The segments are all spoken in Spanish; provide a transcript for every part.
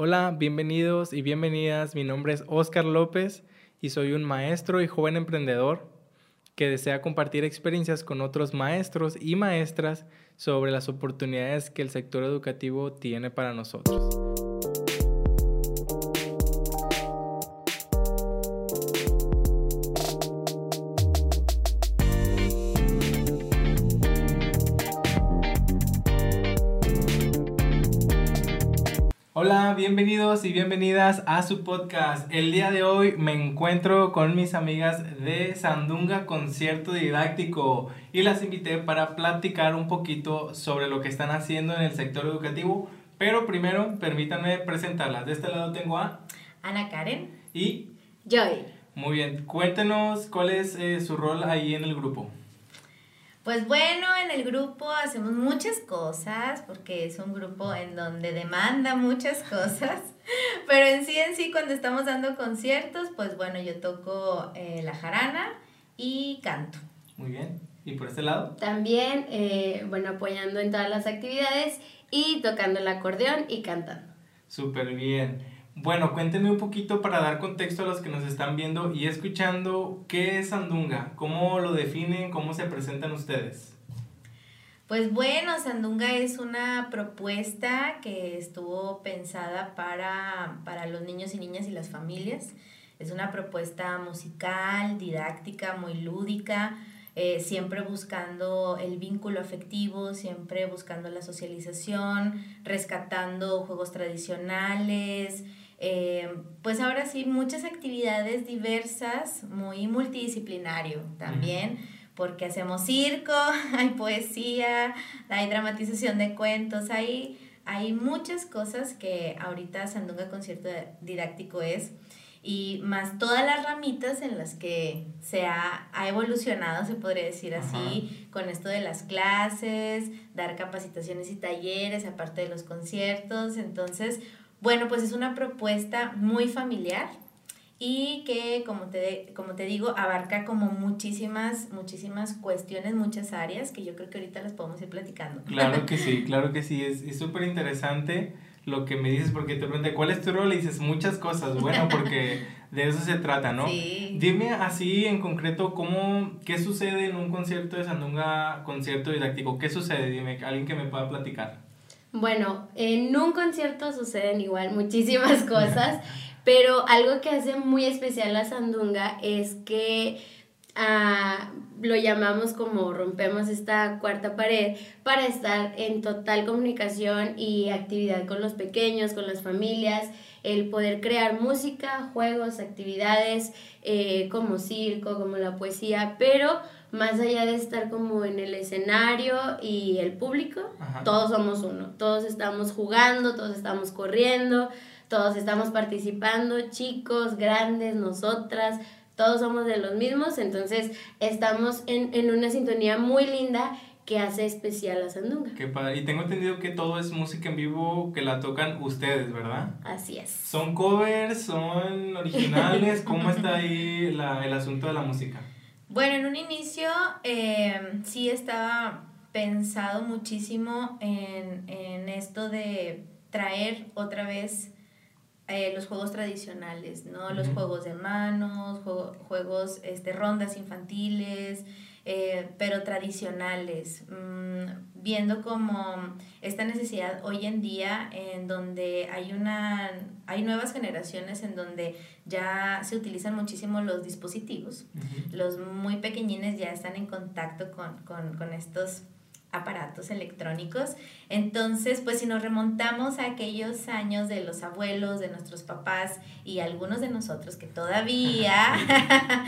Hola, bienvenidos y bienvenidas. Mi nombre es Oscar López y soy un maestro y joven emprendedor que desea compartir experiencias con otros maestros y maestras sobre las oportunidades que el sector educativo tiene para nosotros. Bienvenidos y bienvenidas a su podcast. El día de hoy me encuentro con mis amigas de Sandunga Concierto Didáctico y las invité para platicar un poquito sobre lo que están haciendo en el sector educativo. Pero primero, permítanme presentarlas. De este lado tengo a Ana Karen y Joy. Muy bien, cuéntenos cuál es eh, su rol ahí en el grupo. Pues bueno, en el grupo hacemos muchas cosas, porque es un grupo en donde demanda muchas cosas, pero en sí, en sí, cuando estamos dando conciertos, pues bueno, yo toco eh, la jarana y canto. Muy bien, ¿y por este lado? También, eh, bueno, apoyando en todas las actividades y tocando el acordeón y cantando. Súper bien. Bueno, cuéntenme un poquito para dar contexto a los que nos están viendo y escuchando, ¿qué es Sandunga? ¿Cómo lo definen? ¿Cómo se presentan ustedes? Pues bueno, Sandunga es una propuesta que estuvo pensada para, para los niños y niñas y las familias. Es una propuesta musical, didáctica, muy lúdica, eh, siempre buscando el vínculo afectivo, siempre buscando la socialización, rescatando juegos tradicionales, eh, pues ahora sí, muchas actividades diversas, muy multidisciplinario también, porque hacemos circo, hay poesía, hay dramatización de cuentos, hay, hay muchas cosas que ahorita Sandunga Concierto Didáctico es, y más todas las ramitas en las que se ha, evolucionado, se podría decir así, con esto de las clases, dar capacitaciones y talleres, aparte de los conciertos, entonces bueno, pues es una propuesta muy familiar y que, como te, como te digo, abarca como muchísimas, muchísimas cuestiones, muchas áreas que yo creo que ahorita las podemos ir platicando. Claro que sí, claro que sí, es súper interesante lo que me dices porque te pregunté, ¿cuál es tu rol? Y dices muchas cosas, bueno, porque de eso se trata, ¿no? Sí. Dime así en concreto, ¿cómo, qué sucede en un concierto de Sandunga, concierto didáctico? ¿Qué sucede? Dime, alguien que me pueda platicar. Bueno, en un concierto suceden igual muchísimas cosas, pero algo que hace muy especial a Sandunga es que ah, lo llamamos como rompemos esta cuarta pared para estar en total comunicación y actividad con los pequeños, con las familias, el poder crear música, juegos, actividades eh, como circo, como la poesía, pero más allá de estar como en el escenario y el público, todos somos uno, todos estamos jugando, todos estamos corriendo, todos estamos participando, chicos, grandes, nosotras, todos somos de los mismos, entonces estamos en, en una sintonía muy linda que hace especial a Sandunga. Qué padre. Y tengo entendido que todo es música en vivo que la tocan ustedes, ¿verdad? Así es. ¿Son covers? ¿Son originales? ¿Cómo está ahí la, el asunto de la música? Bueno, en un inicio em, sí estaba pensado muchísimo en, esto de traer otra vez eh, los juegos tradicionales, ¿no? Los juegos de manos, juegos, este, rondas infantiles, eh, pero tradicionales, mm, viendo como esta necesidad hoy en día en donde hay una hay nuevas generaciones en donde ya se utilizan muchísimo los dispositivos. Los muy pequeñines ya están en contacto con, con, con estos aparatos electrónicos. Entonces, pues si nos remontamos a aquellos años de los abuelos, de nuestros papás y algunos de nosotros que todavía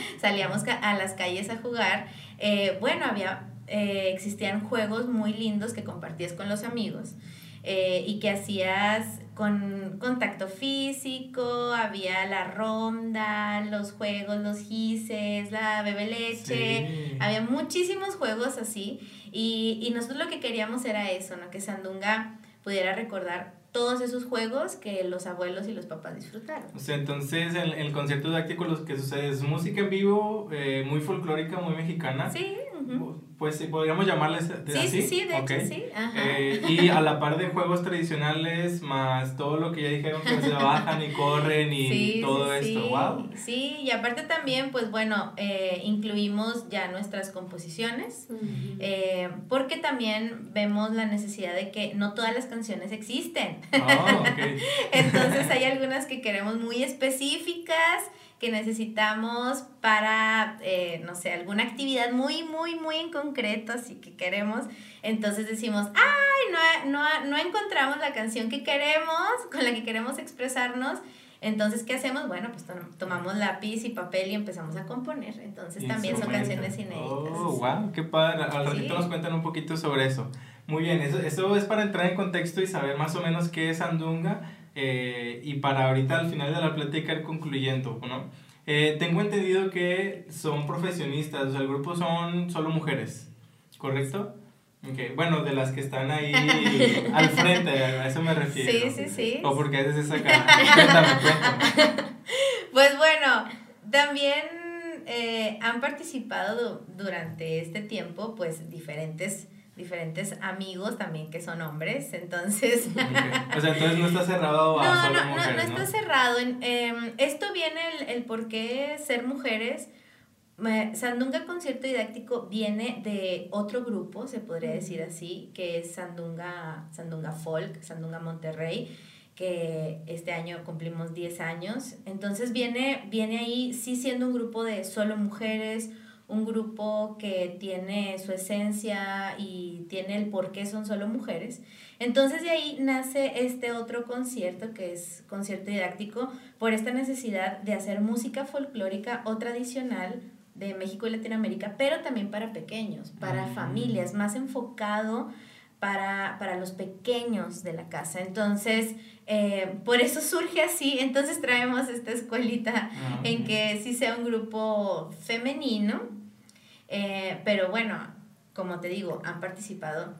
salíamos a las calles a jugar, eh, bueno, había, eh, existían juegos muy lindos que compartías con los amigos. Eh, y que hacías con contacto físico, había la ronda, los juegos, los gises, la bebe leche, había muchísimos juegos así y, y nosotros lo que queríamos era eso, ¿no? Que Sandunga pudiera recordar todos esos juegos que los abuelos y los papás disfrutaron. O sea, entonces el, el concierto didáctico lo que sucede es música en vivo, eh, muy folclórica, muy mexicana. Sí. Pues sí, podríamos llamarles sí, así. Sí, sí, de hecho sí. Eh, y a la par de juegos tradicionales, más todo lo que ya dijeron que se bajan y corren y todo esto, wow. Sí, y aparte también, pues bueno, eh, incluimos ya nuestras composiciones, eh, porque también vemos la necesidad de que no todas las canciones existen. Oh, Entonces hay algunas que queremos muy específicas que necesitamos para, eh, no sé, alguna actividad muy, muy, muy en concreto, así que queremos. Entonces decimos, ay, no, no, no encontramos la canción que queremos, con la que queremos expresarnos. Entonces, ¿qué hacemos? Bueno, pues tomamos lápiz y papel y empezamos a componer. Entonces, también son canciones inéditas. Oh, wow, qué padre. Al ratito nos cuentan un poquito sobre eso. Muy bien, eso, eso es para entrar en contexto y saber más o menos qué es Andunga eh, y para ahorita al final de la plática ir concluyendo, ¿no? Eh, tengo entendido que son profesionistas, o sea, el grupo son solo mujeres, ¿correcto? Okay. Bueno, de las que están ahí al frente, a eso me refiero. Sí, sí, sí. O porque haces esa cara. cuéntame, cuéntame. Pues bueno, también eh, han participado durante este tiempo, pues, diferentes diferentes amigos también que son hombres, entonces... O sea, entonces no está cerrado a no, solo no, mujeres, no, no, está cerrado. Em, esto viene el, el por qué ser mujeres. Sandunga Concierto Didáctico viene de otro grupo, se podría decir así, que es Sandunga, Sandunga Folk, Sandunga Monterrey, que este año cumplimos 10 años. Entonces viene, viene ahí sí siendo un grupo de solo mujeres, un grupo que tiene su esencia y tiene el por qué son solo mujeres. Entonces de ahí nace este otro concierto que es concierto didáctico por esta necesidad de hacer música folclórica o tradicional de México y Latinoamérica, pero también para pequeños, para familias, más enfocado para, los pequeños de la casa. Entonces, eh, por eso surge así, entonces traemos esta escuelita ah, en que sí sea un grupo femenino, eh, pero bueno, como te digo, han participado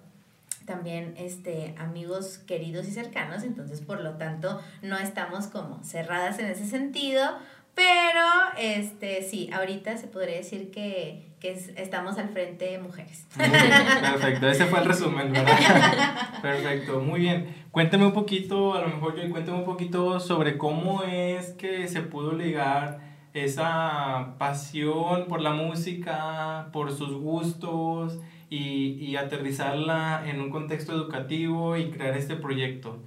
también este, amigos queridos y cercanos, entonces por lo tanto no estamos como cerradas en ese sentido, pero este, sí, ahorita se podría decir que, estamos al frente de mujeres. perfecto, ese fue el resumen, ¿verdad? Perfecto, muy bien. Cuéntame un poquito, a lo mejor yo cuéntame un poquito sobre cómo es que se pudo ligar esa pasión por la música, por sus gustos y, y aterrizarla en un contexto educativo y crear este proyecto.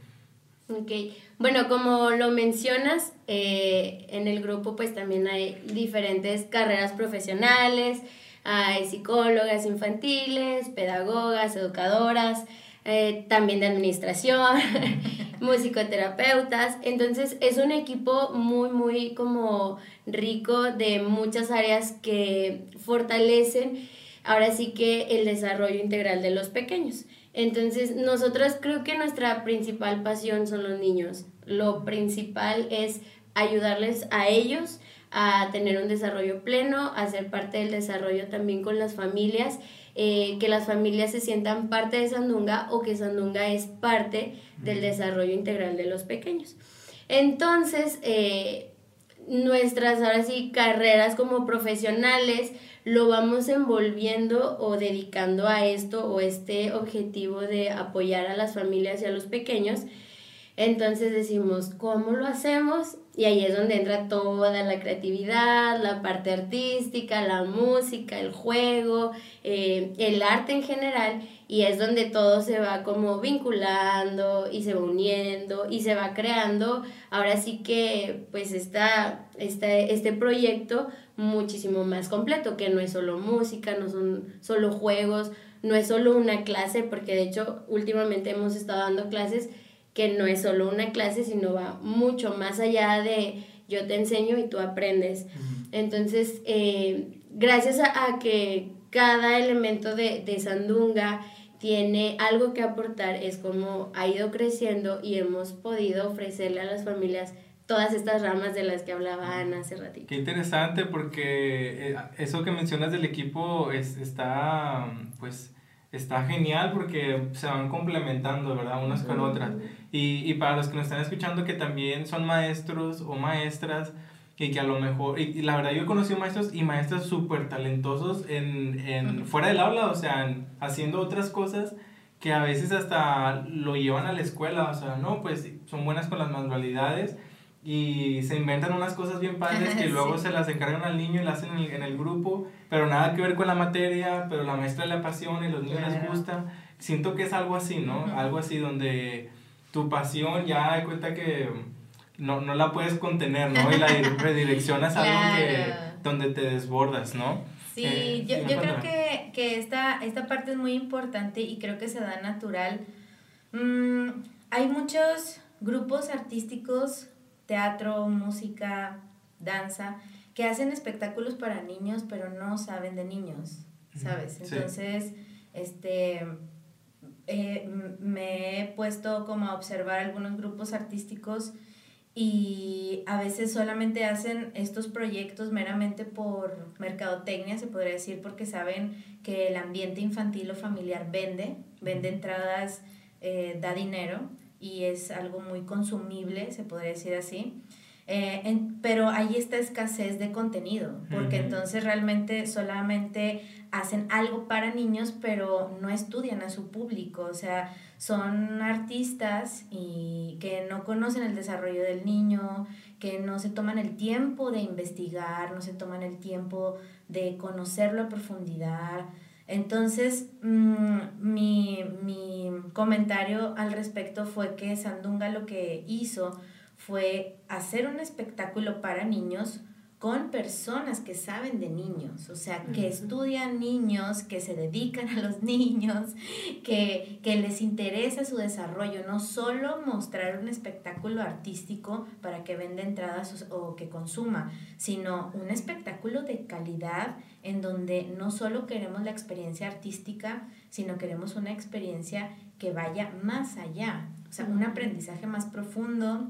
Ok, bueno, como lo mencionas, eh, en el grupo pues también hay diferentes carreras profesionales, hay psicólogas infantiles, pedagogas, educadoras, eh, también de administración, musicoterapeutas. Entonces es un equipo muy, muy como rico de muchas áreas que fortalecen ahora sí que el desarrollo integral de los pequeños. Entonces nosotros creo que nuestra principal pasión son los niños. Lo principal es ayudarles a ellos a tener un desarrollo pleno, a ser parte del desarrollo también con las familias eh, que las familias se sientan parte de Sandunga o que Sandunga es parte del desarrollo integral de los pequeños. Entonces, eh, nuestras ahora sí carreras como profesionales lo vamos envolviendo o dedicando a esto o este objetivo de apoyar a las familias y a los pequeños. Entonces decimos, ¿cómo lo hacemos? Y ahí es donde entra toda la creatividad, la parte artística, la música, el juego, eh, el arte en general, y es donde todo se va como vinculando y se va uniendo y se va creando. Ahora sí que pues está, este proyecto muchísimo más completo, que no es solo música, no son solo juegos, no es solo una clase, porque de hecho últimamente hemos estado dando clases que no es solo una clase, sino va mucho más allá de yo te enseño y tú aprendes. Entonces, eh, gracias a, que cada elemento de, de Sandunga tiene algo que aportar, es como ha ido creciendo y hemos podido ofrecerle a las familias todas estas ramas de las que hablaba Ana hace ratito. Qué interesante porque eh, eso que mencionas del equipo es, está, pues, está genial porque se van complementando, ¿verdad? Unas con otras. Y, y para los que nos están escuchando que también son maestros o maestras, y que a lo mejor, y, la verdad yo he conocido maestros y maestras súper talentosos en, en, fuera del aula, o sea, haciendo otras cosas que a veces hasta lo llevan a la escuela, o sea, no, pues son buenas con las manualidades y se inventan unas cosas bien padres que luego se las encargan al niño y las hacen en el, en el, grupo, pero nada que ver con la materia, pero la maestra le apasiona y los niños les gusta. Siento que es algo así, ¿no? Algo así donde tu pasión ya de cuenta que no, no la puedes contener, ¿no? Y la redireccionas a algo que, donde te desbordas, ¿no? Sí, eh, yo, yo creo que, que esta, esta parte es muy importante y creo que se da natural. Mm, hay muchos grupos artísticos, teatro, música, danza, que hacen espectáculos para niños, pero no saben de niños, ¿sabes? Entonces, este eh, me he puesto como a observar algunos grupos artísticos y a veces solamente hacen estos proyectos meramente por mercadotecnia, se podría decir, porque saben que el ambiente infantil o familiar vende, vende entradas, eh, da dinero y es algo muy consumible, se podría decir así. Eh, pero hay esta escasez de contenido, porque entonces realmente solamente hacen algo para niños, pero no estudian a su público, o sea, son artistas y que no conocen el desarrollo del niño, que no se toman el tiempo de investigar, no se toman el tiempo de conocerlo a profundidad. Entonces, mm, mi, mi comentario al respecto fue que Sandunga lo que hizo fue hacer un espectáculo para niños con personas que saben de niños, o sea, que estudian niños, que se dedican a los niños, que, que, les interesa su desarrollo, no solo mostrar un espectáculo artístico para que venda entradas o que consuma, sino un espectáculo de calidad en donde no solo queremos la experiencia artística, sino queremos una experiencia que vaya más allá, o sea, un aprendizaje más profundo,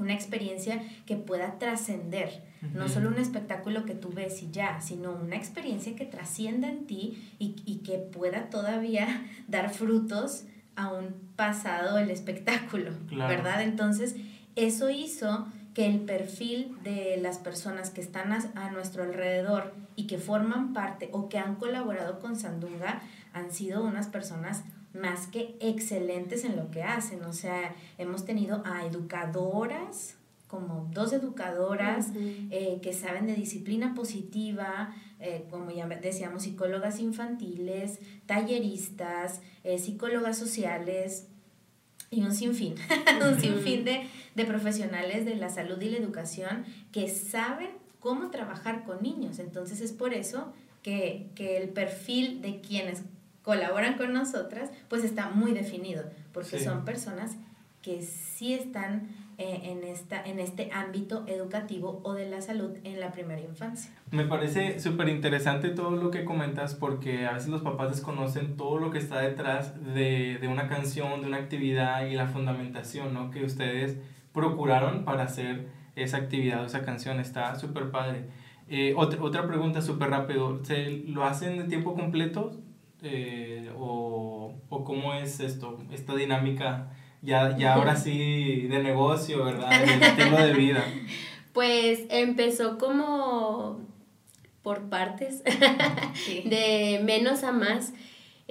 una experiencia que pueda trascender, no solo un espectáculo que tú ves y ya, sino una experiencia que trascienda en ti y, y que pueda todavía dar frutos aún pasado el espectáculo, ¿verdad? Entonces, eso hizo que el perfil de las personas que están a, a, nuestro alrededor y que forman parte o que han colaborado con Sandunga han sido unas personas más que excelentes en lo que hacen. O sea, hemos tenido a educadoras, como dos educadoras eh, que saben de disciplina positiva, eh, como ya decíamos, psicólogas infantiles, talleristas, eh, psicólogas sociales y un sinfín, un sinfín de, de profesionales de la salud y la educación que saben cómo trabajar con niños. Entonces es por eso que, que el perfil de quienes colaboran con nosotras, pues está muy definido, porque son personas que sí están eh, en, esta, en este ámbito educativo o de la salud en la primera infancia. Me parece súper interesante todo lo que comentas porque a veces los papás desconocen todo lo que está detrás de, de una canción, de una actividad y la fundamentación ¿no? que ustedes procuraron para hacer esa actividad o esa canción. Está súper padre. Eh, otra, otra pregunta súper rápido. ¿Se lo hacen de tiempo completo? Eh, o, o, cómo es esto, esta dinámica ya, ya ahora sí de negocio, ¿verdad? De estilo de vida. Pues empezó como por partes, de menos a más.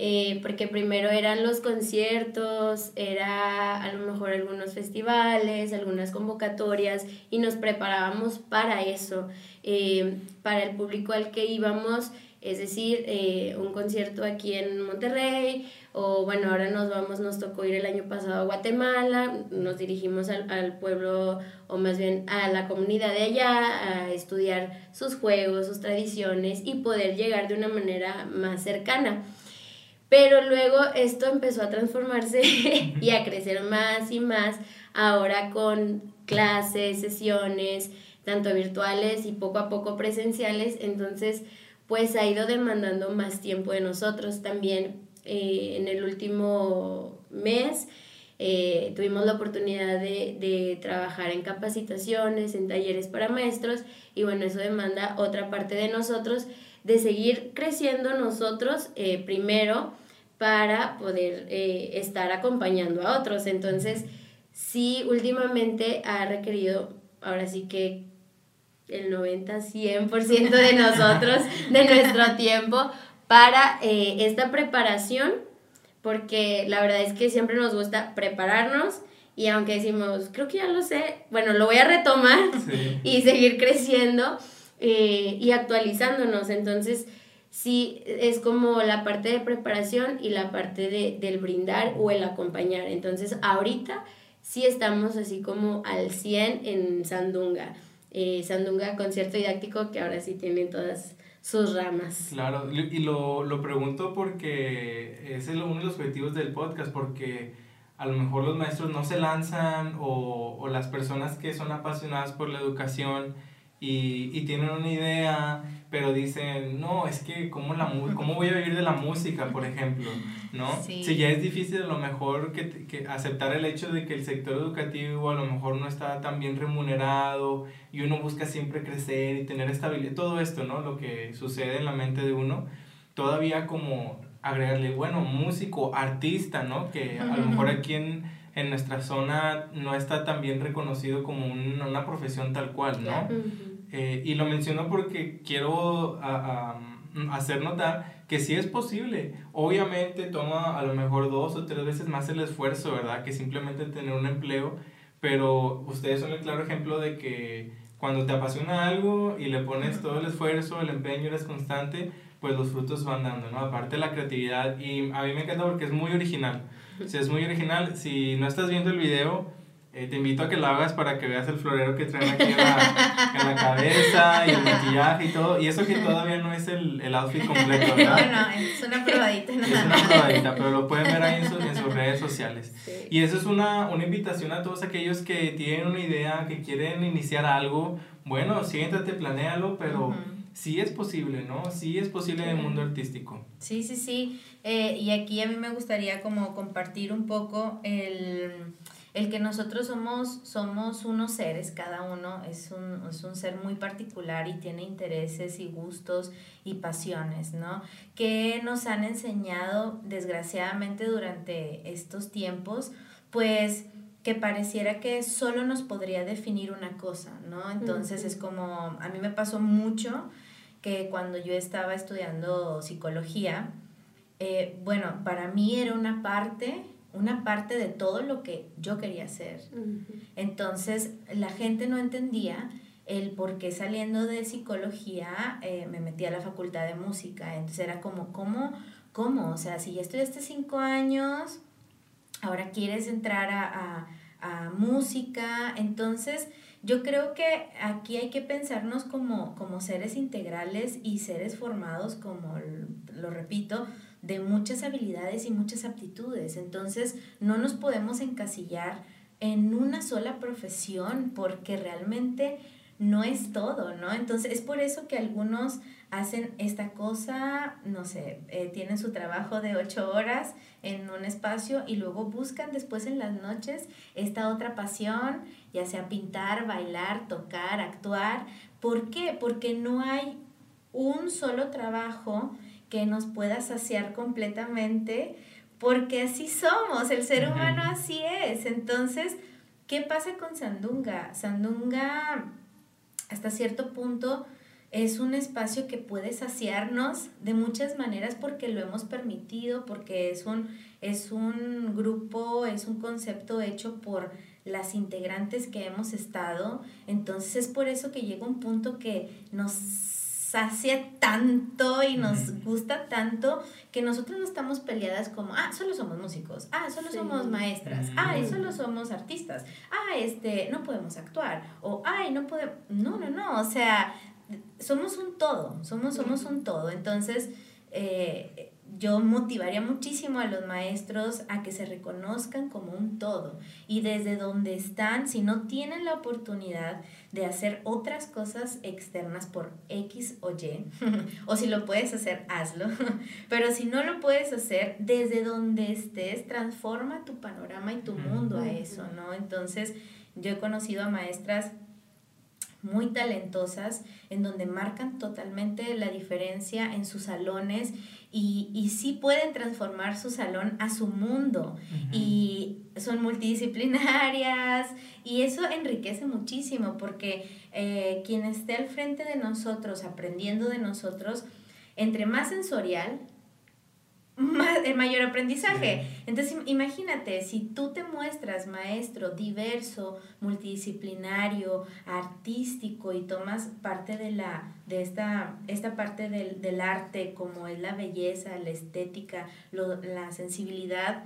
Eh, porque primero eran los conciertos, era a lo mejor algunos festivales, algunas convocatorias y nos preparábamos para eso, eh, para el público al que íbamos es decir, eh, un concierto aquí en Monterrey, o bueno, ahora nos vamos, nos tocó ir el año pasado a Guatemala, nos dirigimos al, al, pueblo, o más bien a la comunidad de allá, a estudiar sus juegos, sus tradiciones y poder llegar de una manera más cercana. Pero luego esto empezó a transformarse y a crecer más y más, ahora con clases, sesiones, tanto virtuales y poco a poco presenciales, entonces pues ha ido demandando más tiempo de nosotros. También eh, en el último mes eh, tuvimos la oportunidad de, trabajar en capacitaciones, en talleres para maestros y bueno, eso demanda otra parte de nosotros, de seguir creciendo nosotros eh, primero para poder estar acompañando a otros. Entonces, sí, últimamente ha requerido, ahora sí que el 90, 100% de nosotros, de nuestro tiempo, para eh, esta preparación, porque la verdad es que siempre nos gusta prepararnos y aunque decimos, creo que ya lo sé, bueno, lo voy a retomar y seguir creciendo eh, y actualizándonos. Entonces, sí, es como la parte de preparación y la parte de, del brindar o el acompañar. Entonces, ahorita sí estamos así como al 100 en Sandunga. Eh, Sandunga concierto didáctico que ahora sí tiene todas sus ramas. Claro, y lo, lo pregunto porque es uno de los objetivos del podcast, porque a lo mejor los maestros no se lanzan o, o las personas que son apasionadas por la educación y, y, tienen una idea, pero dicen, no, es que ¿cómo, la, cómo voy a vivir de la música, por ejemplo? ¿no? Si ya es difícil a lo mejor que, que, aceptar el hecho de que el sector educativo a lo mejor no está tan bien remunerado y uno busca siempre crecer y tener estabilidad, todo esto, ¿no? Lo que sucede en la mente de uno, todavía como agregarle, bueno, músico, artista, ¿no? Que a lo mejor aquí en, en, nuestra zona no está tan bien reconocido como una profesión tal cual, ¿no? Eh, y lo menciono porque quiero hacer notar que sí es posible. Obviamente toma a lo mejor dos o tres veces más el esfuerzo, ¿verdad? Que simplemente tener un empleo, pero ustedes son el claro ejemplo de que cuando te apasiona algo y le pones todo el esfuerzo, el empeño, eres constante, pues los frutos van dando, ¿no? Aparte la creatividad y a mí me encanta porque es muy original. Si es muy original, si no estás viendo el video, eh, te invito a que lo hagas para que veas el florero que traen aquí en la, en la, cabeza y el maquillaje y todo. Y eso que todavía no es el, el outfit completo, ¿verdad? Bueno, es una probadita. Es una probadita, pero lo pueden ver ahí en, en sus redes sociales. Y eso es una, una invitación a todos aquellos que tienen una idea, que quieren iniciar algo. Bueno, siéntate, planéalo, pero sí es posible, ¿no? Sí es posible en el mundo artístico. Sí, sí, sí. Eh, y aquí a mí me gustaría como compartir un poco el, el que nosotros somos, somos unos seres, cada uno es un, es un ser muy particular y tiene intereses y gustos y pasiones, ¿no? Que nos han enseñado, desgraciadamente, durante estos tiempos, pues que pareciera que solo nos podría definir una cosa, ¿no? Entonces es como, a mí me pasó mucho que cuando yo estaba estudiando psicología, eh, bueno, para mí era una parte, una parte de todo lo que yo quería hacer. Entonces, la gente no entendía el por qué saliendo de psicología eh, me metí a la facultad de música. Entonces era como, ¿cómo? ¿Cómo? O sea, si ya estudiaste cinco años, ahora quieres entrar a, a, música. Entonces, yo creo que aquí hay que pensarnos como, como seres integrales y seres formados, como lo repito, de muchas habilidades y muchas aptitudes. Entonces, no nos podemos encasillar en una sola profesión porque realmente no es todo, ¿no? Entonces, es por eso que algunos hacen esta cosa, no sé, eh, tienen su trabajo de ocho horas en un espacio y luego buscan después en las noches esta otra pasión, ya sea pintar, bailar, tocar, actuar. ¿Por qué? Porque no hay un solo trabajo que nos pueda saciar completamente, porque así somos, el ser humano así es. Entonces, ¿qué pasa con Sandunga? Sandunga, hasta cierto punto, es un espacio que puede saciarnos de muchas maneras porque lo hemos permitido, porque es un, es un grupo, es un concepto hecho por las integrantes que hemos estado. Entonces es por eso que llega un punto que nos sacia tanto y nos gusta tanto que nosotros no estamos peleadas como, ah, solo somos músicos, ah, solo somos maestras, ah, solo somos artistas, ah, este, no podemos actuar, o, ay, no podemos, no, no, no, o sea, somos un todo, somos, somos un todo. Entonces, eh, yo motivaría muchísimo a los maestros a que se reconozcan como un todo. Y desde donde están, si no tienen la oportunidad de hacer otras cosas externas por X o Y, o si lo puedes hacer, hazlo, pero si no lo puedes hacer, desde donde estés, transforma tu panorama y tu mundo a eso, ¿no? Entonces, yo he conocido a maestras muy talentosas, en donde marcan totalmente la diferencia en sus salones y, y sí pueden transformar su salón a su mundo. Y son multidisciplinarias y eso enriquece muchísimo porque eh, quien esté al frente de nosotros, aprendiendo de nosotros, entre más sensorial, más, el mayor aprendizaje. Entonces, imagínate, si tú te muestras maestro diverso, multidisciplinario, artístico y tomas parte de, la, de esta, esta parte del, del arte, como es la belleza, la estética, la sensibilidad,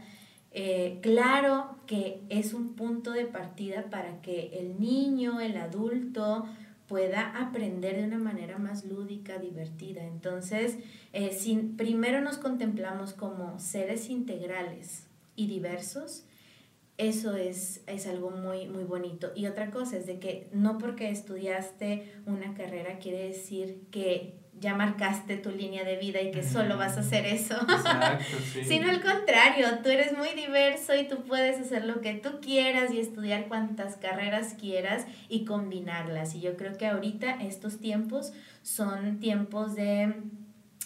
eh, claro que es un punto de partida para que el niño, el adulto, pueda aprender de una manera más lúdica, divertida. Entonces, eh, si primero nos contemplamos como seres integrales y diversos, eso es, es algo muy, muy bonito. Y otra cosa es de que no porque estudiaste una carrera quiere decir que ya marcaste tu línea de vida y que solo vas a hacer eso. Exacto, sí. Sino al contrario, tú eres muy diverso y tú puedes hacer lo que tú quieras y estudiar cuantas carreras quieras y combinarlas. Y yo creo que ahorita estos tiempos son tiempos de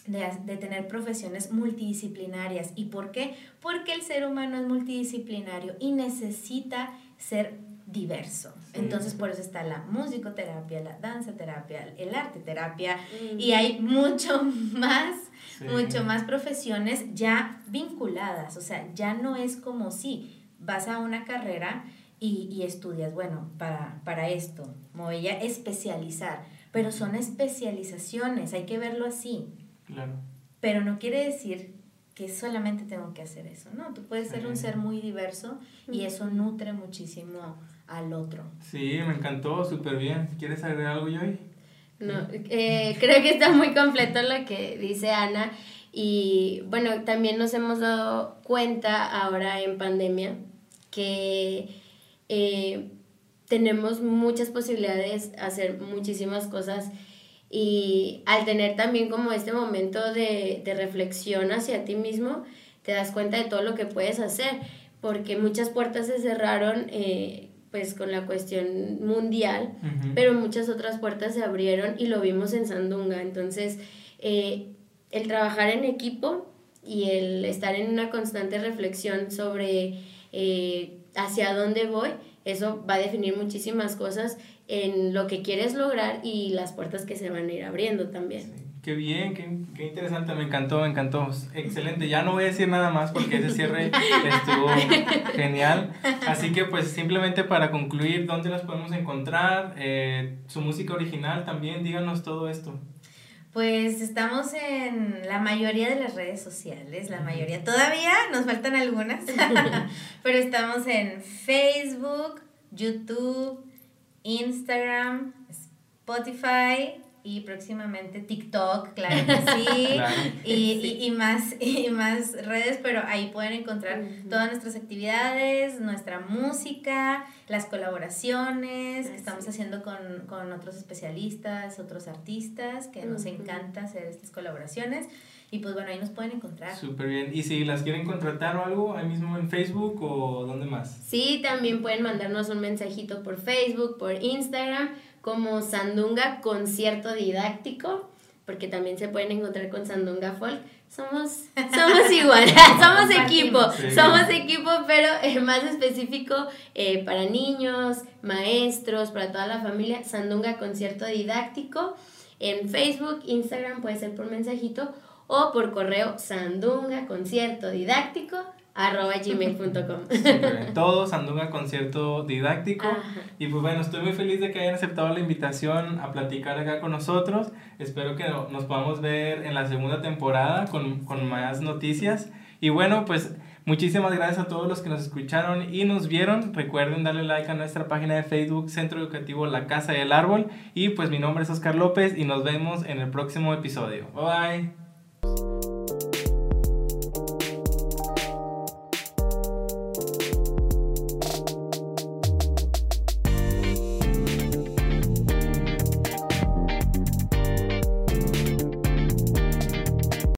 de, de, tener profesiones multidisciplinarias. ¿Y por qué? Porque el ser humano es multidisciplinario y necesita ser diverso. Entonces por eso está la musicoterapia, la danza terapia, el arte terapia y hay mucho más, mucho más profesiones ya vinculadas, o sea, ya no es como si vas a una carrera y, y estudias, bueno, para, para esto, me voy a especializar, pero son especializaciones, hay que verlo así. Claro. Pero no quiere decir que solamente tengo que hacer eso, ¿no? Tú puedes ser un ser muy diverso y eso nutre muchísimo al otro. Sí, me encantó, súper bien. ¿Quieres agregar algo, Joy? No, eh, creo que está muy completo lo que dice Ana. Y bueno, también nos hemos dado cuenta ahora en pandemia que eh, tenemos muchas posibilidades de hacer muchísimas cosas y al tener también como este momento de, de reflexión hacia ti mismo, te das cuenta de todo lo que puedes hacer, porque muchas puertas se cerraron eh, pues con la cuestión mundial, pero muchas otras puertas se abrieron y lo vimos en Sandunga. Entonces, eh, el trabajar en equipo y el estar en una constante reflexión sobre eh, hacia dónde voy, eso va a definir muchísimas cosas en lo que quieres lograr y las puertas que se van a ir abriendo también. Qué bien, qué, qué, interesante, me encantó, me encantó. Excelente, ya no voy a decir nada más porque ese cierre estuvo genial. Así que pues simplemente para concluir, ¿dónde las podemos encontrar? Eh, su música original también, díganos todo esto. Pues estamos en la mayoría de las redes sociales, la mayoría. Todavía nos faltan algunas, pero estamos en Facebook, YouTube, Instagram, Spotify, y próximamente TikTok, claro que sí, Y, y, más, y más redes, pero ahí pueden encontrar todas nuestras actividades, nuestra música, las colaboraciones que estamos haciendo con, con, otros especialistas, otros artistas, que nos encanta hacer estas colaboraciones. Y pues bueno, ahí nos pueden encontrar. Súper bien. ¿Y si las quieren contratar o algo, ahí mismo en Facebook o dónde más? Sí, también pueden mandarnos un mensajito por Facebook, por Instagram como Sandunga Concierto Didáctico, porque también se pueden encontrar con Sandunga Folk. Somos, somos igual, somos equipo, somos equipo, pero es más específico eh, para niños, maestros, para toda la familia. Sandunga Concierto Didáctico en Facebook, Instagram, puede ser por mensajito o por correo sandunga concierto didáctico arroba gmail.com. Todo Sandunga Concierto Didáctico. Y pues bueno, estoy muy feliz de que hayan aceptado la invitación a platicar acá con nosotros. Espero que nos podamos ver en la segunda temporada con, con más noticias. Y bueno, pues muchísimas gracias a todos los que nos escucharon y nos vieron. Recuerden darle like a nuestra página de Facebook Centro Educativo La Casa del Árbol. Y pues mi nombre es Oscar López y nos vemos en el próximo episodio. Bye bye.